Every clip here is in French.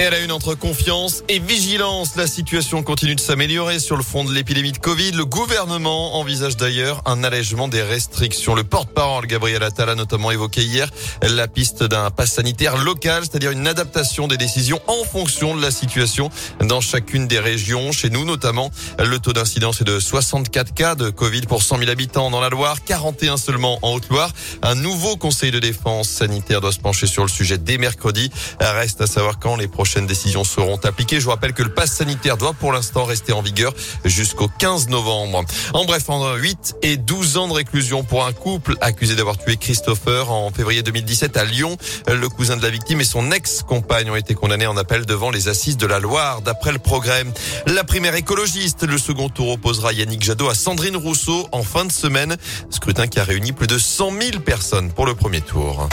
Et à la une entre confiance et vigilance, la situation continue de s'améliorer sur le front de l'épidémie de Covid. Le gouvernement envisage d'ailleurs un allègement des restrictions. Le porte-parole Gabriel Attal a notamment évoqué hier la piste d'un pass sanitaire local, c'est-à-dire une adaptation des décisions en fonction de la situation dans chacune des régions. Chez nous notamment, le taux d'incidence est de 64 cas de Covid pour 100 000 habitants dans la Loire, 41 seulement en Haute-Loire. Un nouveau conseil de défense sanitaire doit se pencher sur le sujet dès mercredi. Reste à savoir quand les prochains prochaines décisions seront appliquées. Je rappelle que le pass sanitaire doit pour l'instant rester en vigueur jusqu'au 15 novembre. En bref, en 8 et 12 ans de réclusion pour un couple accusé d'avoir tué Christopher en février 2017 à Lyon. Le cousin de la victime et son ex-compagne ont été condamnés en appel devant les assises de la Loire. D'après le programme, la primaire écologiste, le second tour opposera Yannick Jadot à Sandrine Rousseau en fin de semaine. Scrutin qui a réuni plus de 100 000 personnes pour le premier tour.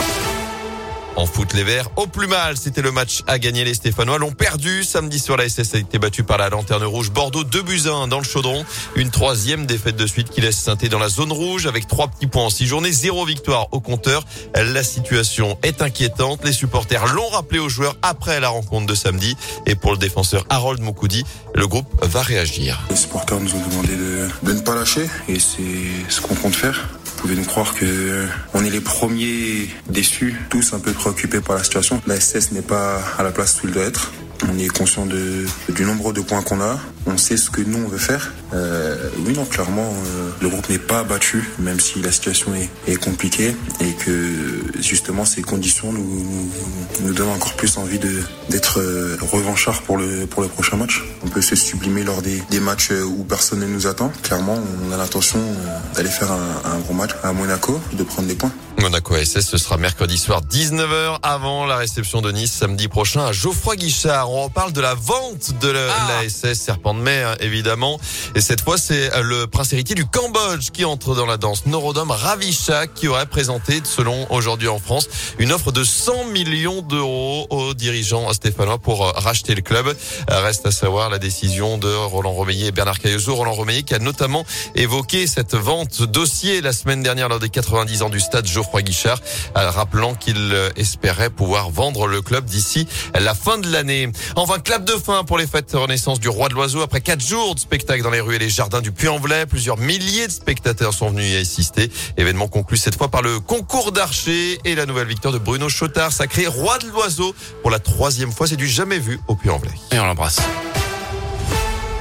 En foot, les Verts au plus mal. C'était le match à gagner. Les Stéphanois l'ont perdu. Samedi soir, la SS a été battue par la Lanterne Rouge. Bordeaux 2 buts 1 dans le chaudron. Une troisième défaite de suite qui laisse Sainté dans la zone rouge avec trois petits points en six journées. Zéro victoire au compteur. La situation est inquiétante. Les supporters l'ont rappelé aux joueurs après la rencontre de samedi. Et pour le défenseur Harold Moukoudi, le groupe va réagir. Les supporters nous ont demandé de, de ne pas lâcher et c'est ce qu'on compte faire. Vous pouvez nous croire que on est les premiers déçus, tous un peu préoccupés par la situation. La SS n'est pas à la place où il doit être. On est conscient de, du nombre de points qu'on a. On sait ce que nous on veut faire. Euh, oui, non, clairement, euh, le groupe n'est pas abattu, même si la situation est, compliquée et que justement ces conditions nous, donnent encore plus envie de d'être euh, pour le pour le prochain match. On peut se sublimer lors des, des matchs où personne ne nous attend. Clairement, on a l'intention euh, d'aller faire un, un gros match à Monaco, de prendre des points. Monaco SS, ce sera mercredi soir 19h avant la réception de Nice samedi prochain à Geoffroy Guichard. On parle de la vente de la, ah. la SS Serpent de mer évidemment. Et cette fois, c'est le prince héritier du Cambodge qui entre dans la danse. Norodom Ravisha qui aurait présenté, selon aujourd'hui en France, une offre de 100 millions d'euros aux dirigeants stéphanois pour racheter le club. Reste à savoir la décision de Roland Romeillet et Bernard Cailloso. Roland Romeillet qui a notamment évoqué cette vente dossier la semaine dernière lors des 90 ans du stade Geoffroy Guichard, euh, rappelant qu'il euh, espérait pouvoir vendre le club d'ici la fin de l'année. Enfin, clap de fin pour les fêtes renaissance du Roi de l'Oiseau. Après quatre jours de spectacle dans les rues et les jardins du Puy-en-Velay, plusieurs milliers de spectateurs sont venus y assister. Événement conclu cette fois par le concours d'archers et la nouvelle victoire de Bruno Chotard, sacré Roi de l'Oiseau pour la troisième fois. C'est du jamais vu au Puy-en-Velay. Et on l'embrasse.